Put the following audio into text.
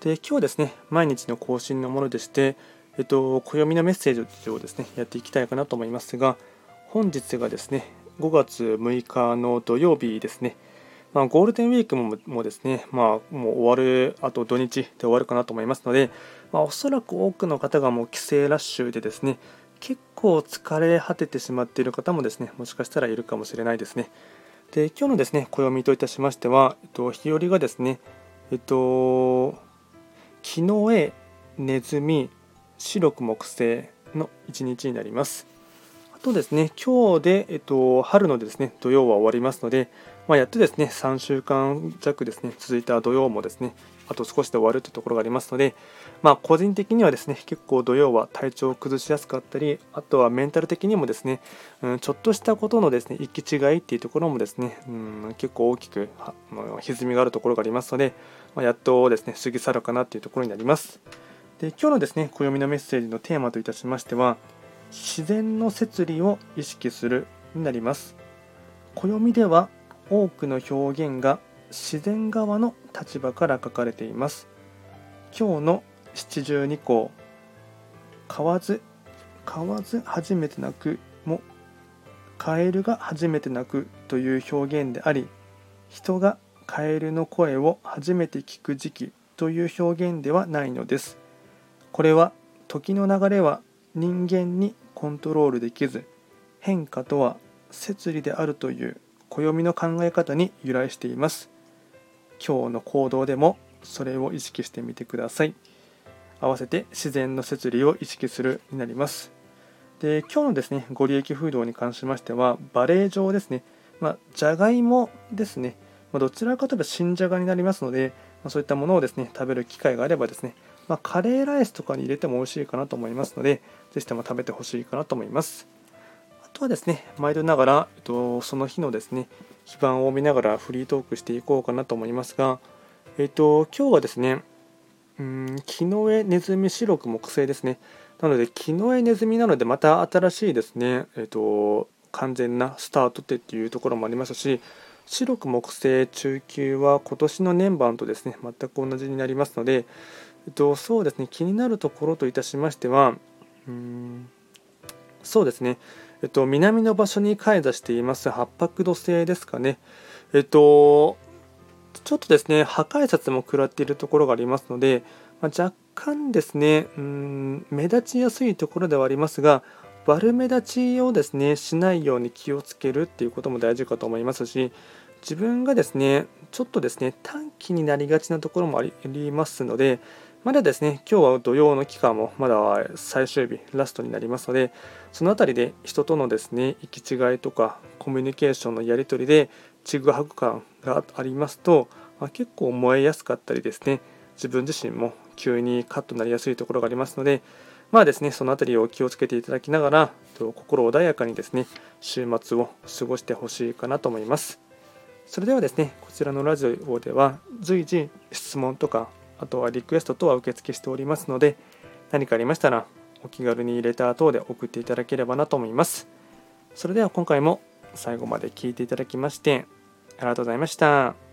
で今日はですね毎日の更新のものでしてえっと暦のメッセージをですねやっていきたいかなと思いますが本日がですね5月6日の土曜日ですねまあ、ゴールデンウィークももですね、まあ、もう終わる、あと土日で終わるかなと思いますので、まあ、おそらく多くの方がもう帰省ラッシュでですね、結構疲れ果ててしまっている方もですね、もしかしたらいるかもしれないですね。で、今日のですね、暦といたしましては、えっと、日和がですね、えっと、木の絵、ネズミ、白く木星の一日になります。あとですね、今日で、えっと、春のですね、土曜は終わりますので、まあ、やっとですね、3週間弱ですね、続いた土曜もですね、あと少しで終わるというところがありますので、まあ、個人的にはですね、結構土曜は体調を崩しやすかったり、あとはメンタル的にもですね、うん、ちょっとしたことのですね、行き違いっていうところもですね、うん、結構大きく、まあ、歪みがあるところがありますので、まあ、やっとですね、過ぎ去るかなというところになります。で、今日のですね、暦のメッセージのテーマといたしましては、自然の摂理を意識するになります。暦では多くの表現が自然側の立場から書かれています。今日の七十二項買わず買わず初めて泣くもカエルが初めて泣くという表現であり人がカエルの声を初めて聞く時期という表現ではないのです。これは時の流れは人間にコントロールできず変化とは摂理であるという暦の考え方に由来しています。今日の行動でもそれを意識してみてください。合わせて自然の摂理を意識するになります。で今日のですねご利益風土に関しましてはバレー状ですねまあ、じゃがいもですね、まあ、どちらかといえば新じゃがになりますので、まあ、そういったものをですね食べる機会があればですね、まあ、カレーライスとかに入れても美味しいかなと思いますのでぜひとも食べてほしいかなと思いますあとはですね、毎度ながら、えっと、その日のですね、非番を見ながらフリートークしていこうかなと思いますが、えっと、今日はですね、うん、木の絵ネズミ白く木星ですね。なので、木の絵ネズミなので、また新しいですね、えっと、完全なスタートってっていうところもありますし、白く木星中級は今年の年番とですね、全く同じになりますので、えっと、そうですね、気になるところといたしましては、うんそうですね、えっと、南の場所に開座しています八白土星ですかね。えっと、ちょっとですね、破壊札も食らっているところがありますので、まあ、若干ですね、うん、目立ちやすいところではありますが、悪目立ちをですね、しないように気をつけるっていうことも大事かと思いますし、自分がですね、ちょっとですね、短期になりがちなところもありますので、まだですね、今日は土曜の期間もまだ最終日、ラストになりますので、そのあたりで人とのですね、行き違いとかコミュニケーションのやり取りでちぐはぐ感がありますと、まあ、結構燃えやすかったりですね、自分自身も急にカッとなりやすいところがありますので、まあですね、そのあたりを気をつけていただきながら、心穏やかにですね、週末を過ごしてほしいかなと思います。それではですね、こちらのラジオでは随時質問とかあとはリクエスト等は受付しておりますので、何かありましたらお気軽にレター等で送っていただければなと思います。それでは今回も最後まで聴いていただきましてありがとうございました。